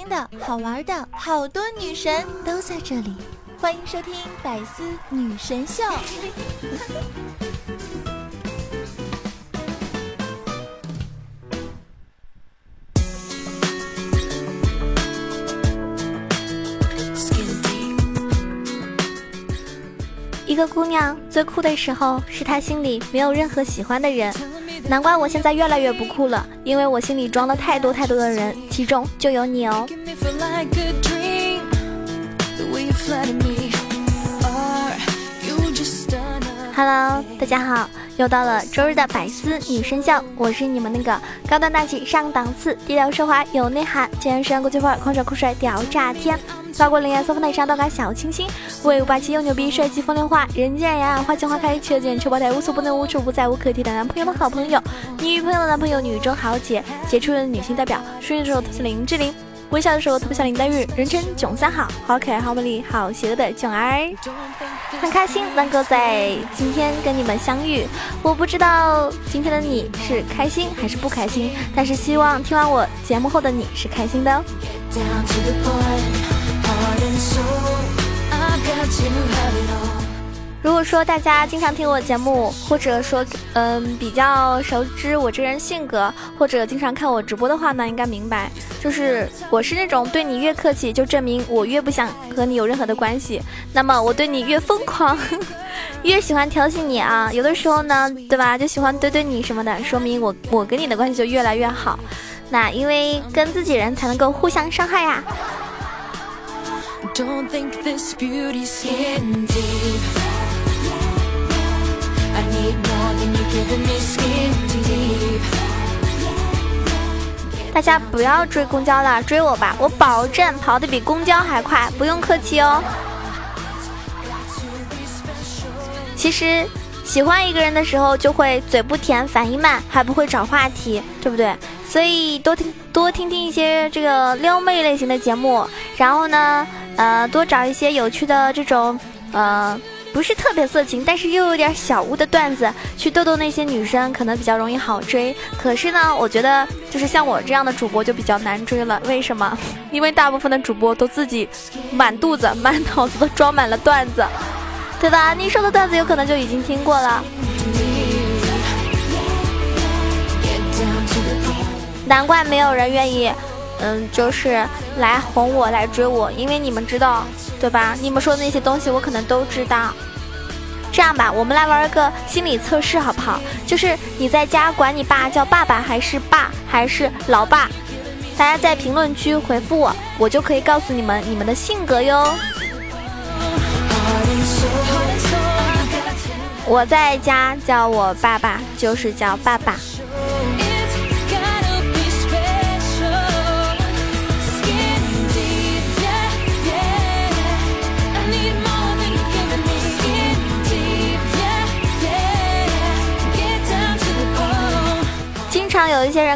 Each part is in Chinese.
新的好玩的好多女神都在这里，欢迎收听百思女神秀。一个姑娘最酷的时候，是她心里没有任何喜欢的人。难怪我现在越来越不酷了，因为我心里装了太多太多的人，其中就有你哦。Hello，大家好，又到了周日的百思女神秀，我是你们那个高端大气上档次、低调奢华有内涵、健身国际范儿、狂拽酷帅屌炸天、法国凌艳骚风的沙刀感小清新、威武霸气又牛逼、帅气风流话、人见人爱、花见花开、车见车爆胎、无所不能、无处不在、无可替代男朋友的好朋友、女朋友的男朋友、女中豪杰、杰出的女性代表、顺的时候特是林志玲。微笑的时候特别像林黛玉，人称囧三好，好可爱、好美丽、好邪恶的囧儿，很开心能够在今天跟你们相遇。我不知道今天的你是开心还是不开心，但是希望听完我节目后的你是开心的哦。如果说大家经常听我节目，或者说嗯比较熟知我这人性格，或者经常看我直播的话呢，应该明白，就是我是那种对你越客气，就证明我越不想和你有任何的关系。那么我对你越疯狂，越喜欢调戏你啊，有的时候呢，对吧，就喜欢怼怼你什么的，说明我我跟你的关系就越来越好。那因为跟自己人才能够互相伤害呀。Don't think this beauty skin deep. I need more than you giving me skin deep. 大家不要追公交了，追我吧，我保证跑得比公交还快，不用客气哦。其实喜欢一个人的时候，就会嘴不甜，反应慢，还不会找话题，对不对？所以多听多听听一些这个撩妹类型的节目，然后呢，呃，多找一些有趣的这种，呃。不是特别色情，但是又有点小污的段子，去逗逗那些女生，可能比较容易好追。可是呢，我觉得就是像我这样的主播就比较难追了。为什么？因为大部分的主播都自己满肚子、满脑子都装满了段子，对吧？你说的段子有可能就已经听过了。难怪没有人愿意，嗯，就是来哄我、来追我，因为你们知道。对吧？你们说的那些东西，我可能都知道。这样吧，我们来玩个心理测试，好不好？就是你在家管你爸叫爸爸还是爸还是老爸？大家在评论区回复我，我就可以告诉你们你们的性格哟。我在家叫我爸爸，就是叫爸爸。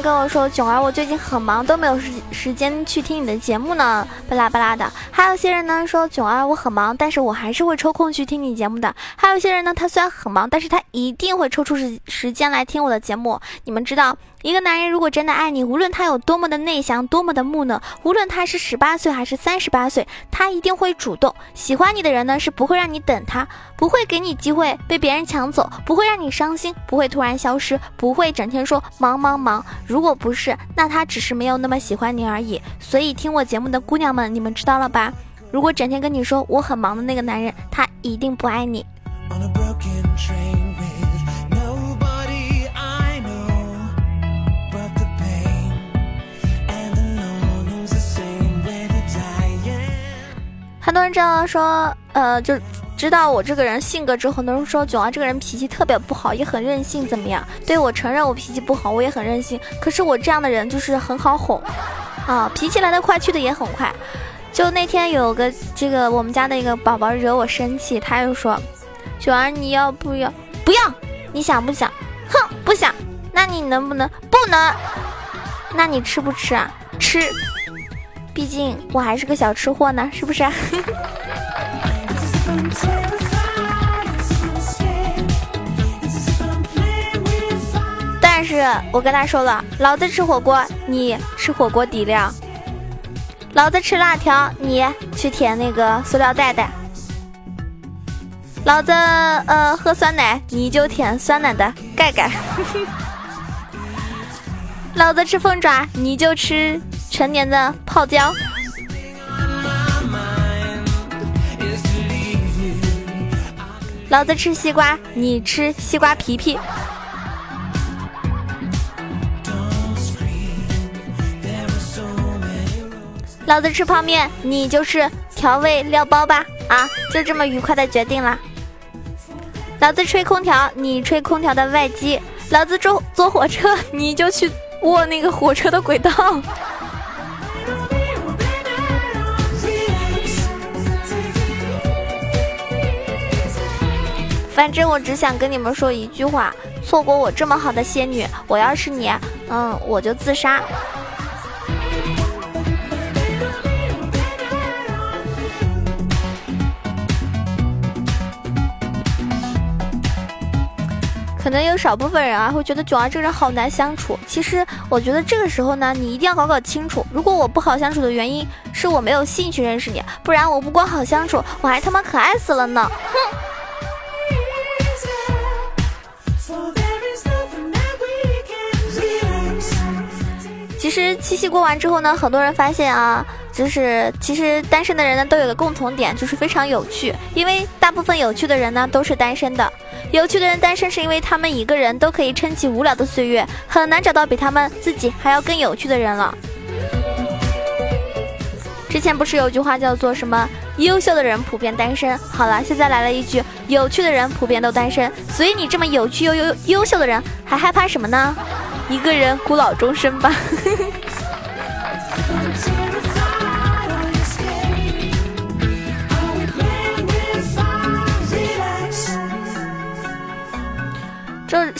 跟我说，囧儿，我最近很忙，都没有时时间去听你的节目呢，巴拉巴拉的。还有些人呢说，囧儿，我很忙，但是我还是会抽空去听你节目的。还有些人呢，他虽然很忙，但是他一定会抽出时时间来听我的节目。你们知道？一个男人如果真的爱你，无论他有多么的内向，多么的木讷，无论他是十八岁还是三十八岁，他一定会主动喜欢你的人呢，是不会让你等他，不会给你机会被别人抢走，不会让你伤心，不会突然消失，不会整天说忙忙忙。如果不是，那他只是没有那么喜欢你而已。所以听我节目的姑娘们，你们知道了吧？如果整天跟你说我很忙的那个男人，他一定不爱你。很多人知道说，呃，就知道我这个人性格之后，很多人说囧儿这个人脾气特别不好，也很任性，怎么样？对我承认我脾气不好，我也很任性。可是我这样的人就是很好哄，啊，脾气来得快，去的也很快。就那天有个这个我们家的一个宝宝惹我生气，他又说，雪儿你要不要？不要？你想不想？哼，不想。那你能不能？不能。那你吃不吃啊？吃。毕竟我还是个小吃货呢，是不是？是我跟他说了，老子吃火锅，你吃火锅底料。老子吃辣条，你去舔那个塑料袋袋。老子呃喝酸奶，你就舔酸奶的盖盖。老子吃凤爪，你就吃成年的泡椒。老子吃西瓜，你吃西瓜皮皮。老子吃泡面，你就是调味料包吧？啊，就这么愉快的决定了。老子吹空调，你吹空调的外机；老子坐坐火车，你就去握那个火车的轨道。反正我只想跟你们说一句话：错过我这么好的仙女，我要是你，嗯，我就自杀。可能有少部分人啊会觉得囧儿这个人好难相处。其实我觉得这个时候呢，你一定要搞搞清楚，如果我不好相处的原因是我没有兴趣认识你，不然我不光好相处，我还他妈可爱死了呢！哼。其实七夕过完之后呢，很多人发现啊。就是其实单身的人呢都有个共同点，就是非常有趣。因为大部分有趣的人呢都是单身的，有趣的人单身是因为他们一个人都可以撑起无聊的岁月，很难找到比他们自己还要更有趣的人了。之前不是有句话叫做什么“优秀的人普遍单身”？好了，现在来了一句“有趣的人普遍都单身”。所以你这么有趣又优优秀的人，还害怕什么呢？一个人孤老终生吧。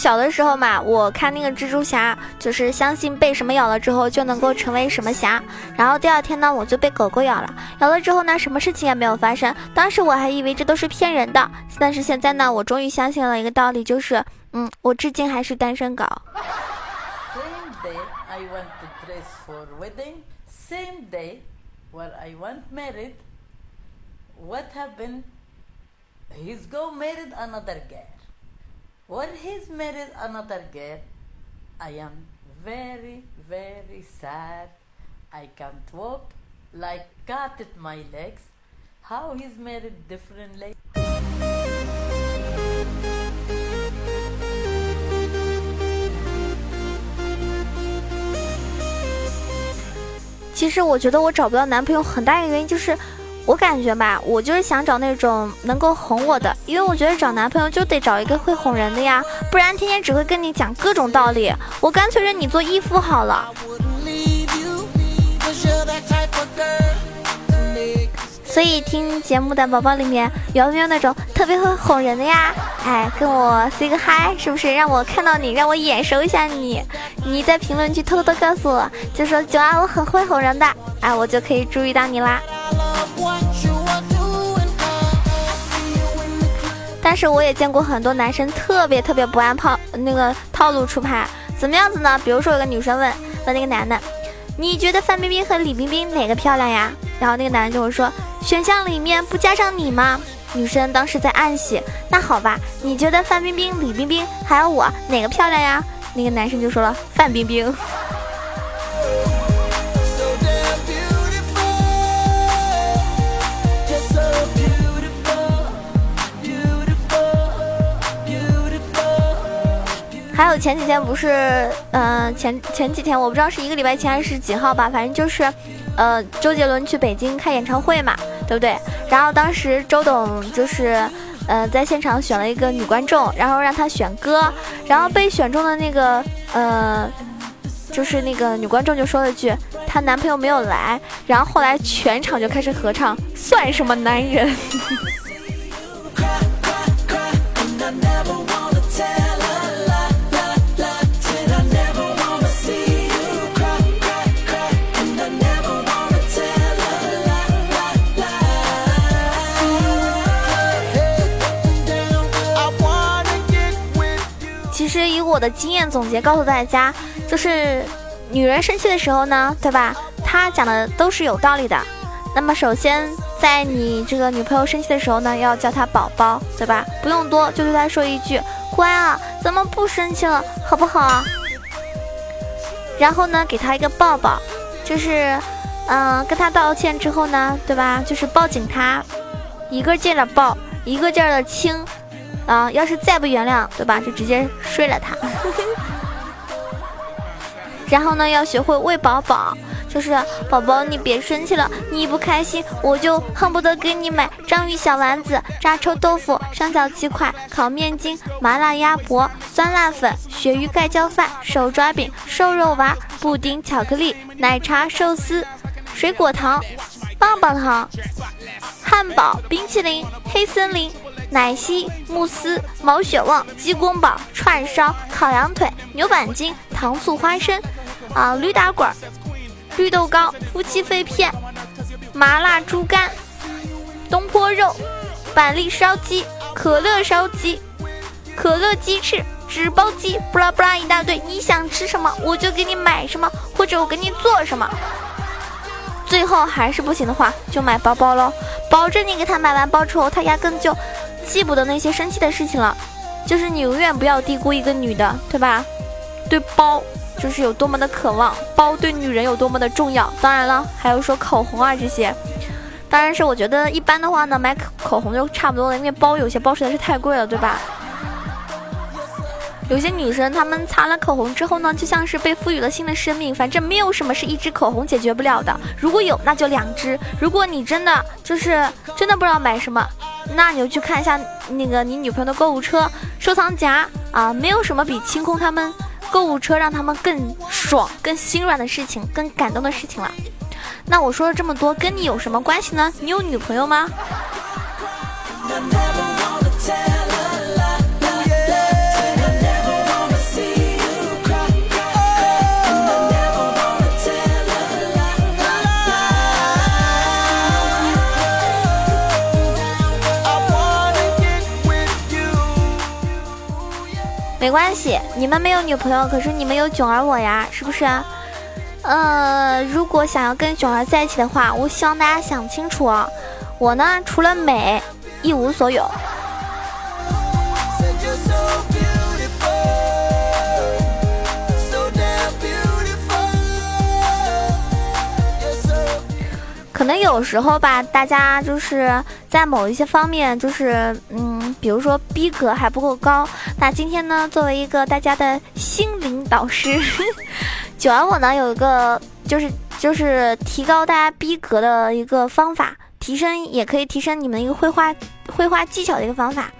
小的时候嘛，我看那个蜘蛛侠，就是相信被什么咬了之后就能够成为什么侠。然后第二天呢，我就被狗狗咬了，咬了之后呢，什么事情也没有发生。当时我还以为这都是骗人的，但是现在呢，我终于相信了一个道理，就是，嗯，我至今还是单身狗。When he's married another girl, I am very, very sad. I can't walk like cat at my legs. How he's married differently. 其实我觉得我找不到男朋友很大一个原因就是。我感觉吧，我就是想找那种能够哄我的，因为我觉得找男朋友就得找一个会哄人的呀，不然天天只会跟你讲各种道理。我干脆认你做义父好了。所以听节目的宝宝里面有没有那种特别会哄人的呀？哎，跟我 say 个 hi，是不是？让我看到你，让我眼熟一下你。你在评论区偷偷的告诉我，就说九儿我很会哄人的，哎，我就可以注意到你啦。但是我也见过很多男生特别特别不按套那个套路出牌，怎么样子呢？比如说有个女生问问那个男的，你觉得范冰冰和李冰冰哪个漂亮呀？然后那个男的就会说，选项里面不加上你吗？女生当时在暗喜，那好吧，你觉得范冰冰、李冰冰还有我哪个漂亮呀？那个男生就说了范冰冰。还有前几天不是，嗯，前前几天我不知道是一个礼拜前还是几号吧，反正就是，呃，周杰伦去北京开演唱会嘛，对不对？然后当时周董就是，呃，在现场选了一个女观众，然后让她选歌，然后被选中的那个，呃，就是那个女观众就说了句她男朋友没有来，然后后来全场就开始合唱，算什么男人？我的经验总结告诉大家，就是女人生气的时候呢，对吧？她讲的都是有道理的。那么首先，在你这个女朋友生气的时候呢，要叫她宝宝，对吧？不用多，就对她说一句“乖啊，怎么不生气了，好不好？”然后呢，给她一个抱抱，就是，嗯，跟她道歉之后呢，对吧？就是抱紧她，一个劲儿的抱，一个劲儿的亲，啊，要是再不原谅，对吧？就直接睡了他。然后呢，要学会喂宝宝。就是宝宝，你别生气了，你不开心，我就恨不得给你买章鱼小丸子、炸臭豆腐、上小鸡块、烤面筋、麻辣鸭脖、酸辣粉、鳕鱼盖浇饭、手抓饼、瘦肉丸、布丁、巧克力、奶茶、寿司、水果糖、棒棒糖、汉堡、冰淇淋、黑森林、奶昔、慕斯、毛血旺、鸡公煲、串烧、烤羊腿、牛板筋、糖醋花生，啊，驴打滚。绿豆糕、夫妻肺片、麻辣猪肝、东坡肉、板栗烧鸡、可乐烧鸡、可乐鸡翅、纸包鸡，布拉布拉一大堆。你想吃什么，我就给你买什么，或者我给你做什么。最后还是不行的话，就买包包喽。保证你给他买完包之后，他压根就记不得那些生气的事情了。就是你永远不要低估一个女的，对吧？对包。就是有多么的渴望，包对女人有多么的重要。当然了，还有说口红啊这些，当然是我觉得一般的话呢，买口红就差不多了，因为包有些包实在是太贵了，对吧？有些女生她们擦了口红之后呢，就像是被赋予了新的生命。反正没有什么是一支口红解决不了的，如果有那就两支。如果你真的就是真的不知道买什么，那你就去看一下那个你女朋友的购物车、收藏夹啊，没有什么比清空他们。购物车让他们更爽、更心软的事情，更感动的事情了。那我说了这么多，跟你有什么关系呢？你有女朋友吗？关系，你们没有女朋友，可是你们有囧儿我呀，是不是？呃，如果想要跟囧儿在一起的话，我希望大家想清楚啊，我呢除了美一无所有。可能有时候吧，大家就是在某一些方面，就是嗯，比如说逼格还不够高。那今天呢，作为一个大家的心灵导师，九儿我呢有一个就是就是提高大家逼格的一个方法，提升也可以提升你们一个绘画绘画技巧的一个方法。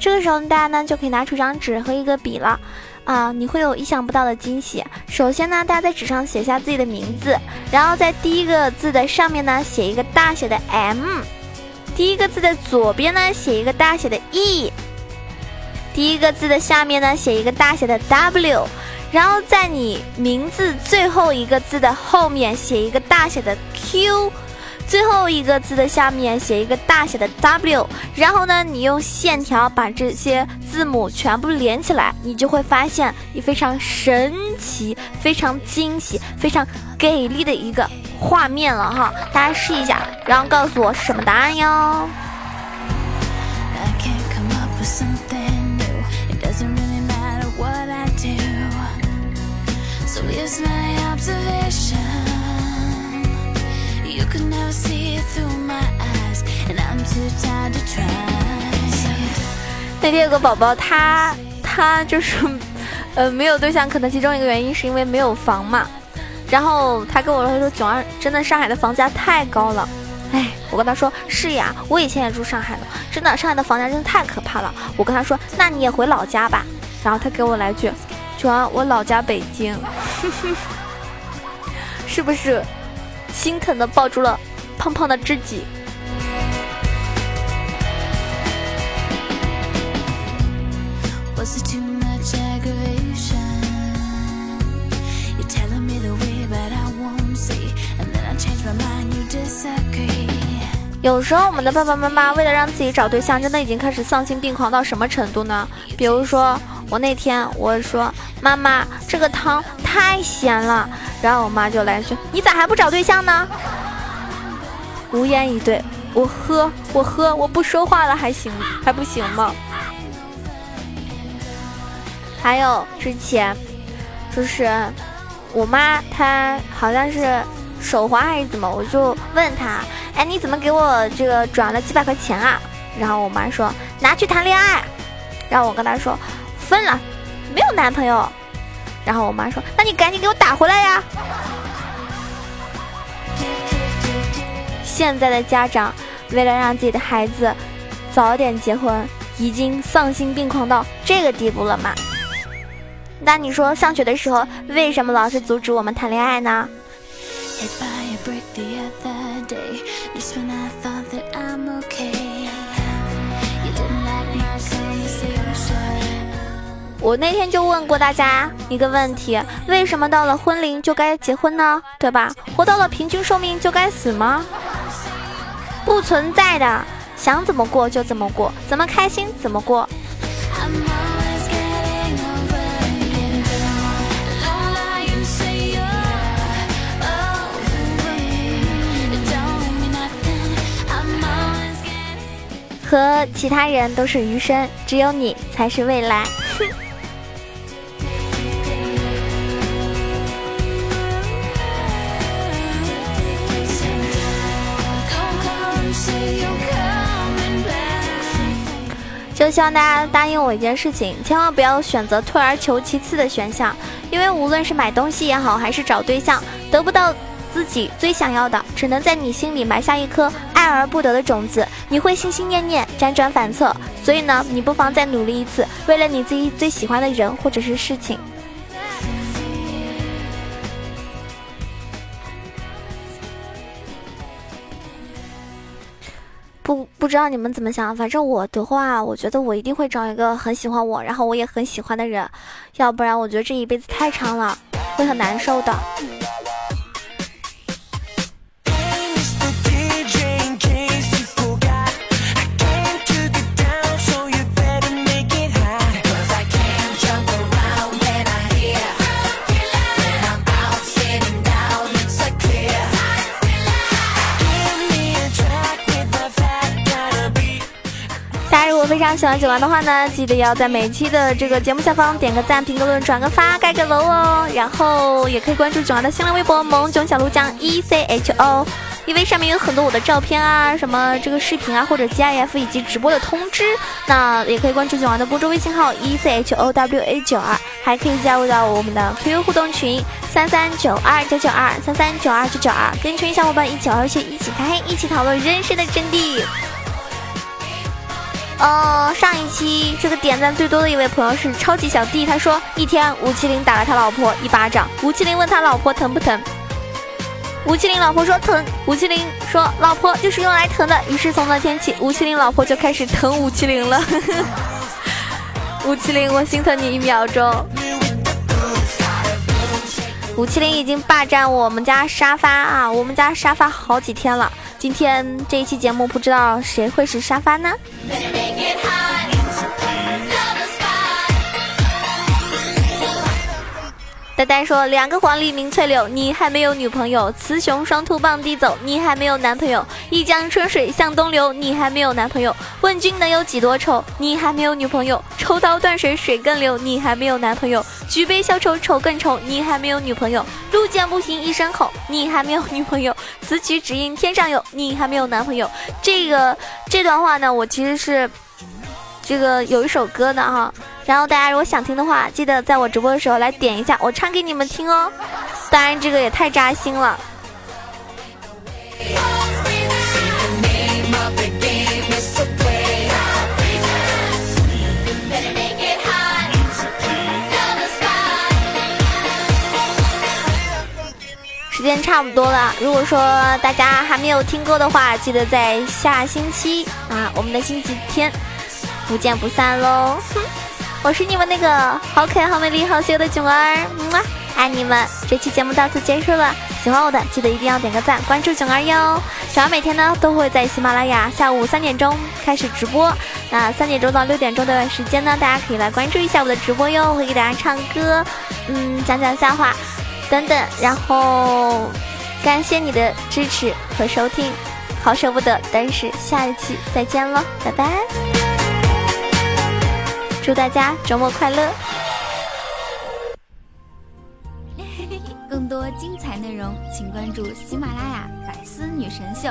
这个时候大家呢就可以拿出一张纸和一个笔了。啊，你会有意想不到的惊喜。首先呢，大家在纸上写下自己的名字，然后在第一个字的上面呢写一个大写的 M，第一个字的左边呢写一个大写的 E，第一个字的下面呢写一个大写的 W，然后在你名字最后一个字的后面写一个大写的 Q。最后一个字的下面写一个大写的 W，然后呢，你用线条把这些字母全部连起来，你就会发现你非常神奇、非常惊喜、非常给力的一个画面了哈！大家试一下，然后告诉我是什么答案哟。那天有个宝宝，他他就是，呃，没有对象，可能其中一个原因是因为没有房嘛。然后他跟我说他说，囧儿真的上海的房价太高了。哎，我跟他说是呀，我以前也住上海的，真的上海的房价真的太可怕了。我跟他说，那你也回老家吧。然后他给我来句，囧儿，我老家北京，是不是？心疼的抱住了胖胖的知己。有时候我们的爸爸妈妈为了让自己找对象，真的已经开始丧心病狂到什么程度呢？比如说，我那天我说妈妈，这个汤太咸了，然后我妈就来一句：“你咋还不找对象呢？”无言以对。我喝，我喝，我不说话了还行还不行吗？还有之前，就是我妈她好像是手滑还是怎么，我就问他：“哎，你怎么给我这个转了几百块钱啊？”然后我妈说：“拿去谈恋爱。”然后我跟她说：“分了，没有男朋友。”然后我妈说：“那你赶紧给我打回来呀！”现在的家长为了让自己的孩子早点结婚，已经丧心病狂到这个地步了吗？那你说上学的时候为什么老是阻止我们谈恋爱呢？我那天就问过大家一个问题：为什么到了婚龄就该结婚呢？对吧？活到了平均寿命就该死吗？不存在的，想怎么过就怎么过，怎么开心怎么过。和其他人都是余生，只有你才是未来。就希望大家答应我一件事情，千万不要选择退而求其次的选项，因为无论是买东西也好，还是找对象，得不到。自己最想要的，只能在你心里埋下一颗爱而不得的种子，你会心心念念，辗转反侧。所以呢，你不妨再努力一次，为了你自己最喜欢的人或者是事情。不不知道你们怎么想，反正我的话，我觉得我一定会找一个很喜欢我，然后我也很喜欢的人，要不然我觉得这一辈子太长了，会很难受的。非常喜欢九儿的话呢，记得要在每期的这个节目下方点个赞、评个论、转个发、盖个楼哦。然后也可以关注九儿的新浪微博“萌囧小鹿酱 E C H O”，因为上面有很多我的照片啊、什么这个视频啊或者 GIF 以及直播的通知。那也可以关注九儿的公众微信号 E C H O W A 九二，还可以加入到我们的 QQ 互动群三三九二九九二三三九二九九二，跟群小伙伴一起玩游戏、一起开黑、一起讨论人生的真谛。呃，上一期这个点赞最多的一位朋友是超级小弟，他说一天吴麒麟打了他老婆一巴掌，吴麒麟问他老婆疼不疼，吴麒麟老婆说疼，吴麒麟说老婆就是用来疼的，于是从那天起，吴麒麟老婆就开始疼吴麒麟了。吴麒麟，我心疼你一秒钟。吴麒麟已经霸占我们家沙发啊，我们家沙发好几天了。今天这一期节目，不知道谁会是沙发呢？呆呆说：“两个黄鹂鸣翠柳，你还没有女朋友；雌雄双兔傍地走，你还没有男朋友；一江春水向东流，你还没有男朋友。问君能有几多愁，你还没有女朋友。抽刀断水水更流，你还没有男朋友。举杯消愁愁更愁，你还没有女朋友。路见不平一声吼，你还没有女朋友。此曲只应天上有，你还没有男朋友。这个这段话呢，我其实是这个有一首歌的哈。”然后大家如果想听的话，记得在我直播的时候来点一下，我唱给你们听哦。当然这个也太扎心了。时间差不多了，如果说大家还没有听歌的话，记得在下星期啊，我们的星期天不见不散喽。哼。我是你们那个好可爱、好美丽、好羞的囧儿，么爱你们！这期节目到此结束了，喜欢我的记得一定要点个赞，关注囧儿哟。囧儿每天呢都会在喜马拉雅下午三点钟开始直播，那三点钟到六点钟这段时间呢，大家可以来关注一下我的直播哟，我会给大家唱歌，嗯，讲讲笑话等等。然后感谢你的支持和收听，好舍不得，但是下一期再见喽，拜拜！祝大家周末快乐！更多精彩内容，请关注喜马拉雅《百思女神秀》。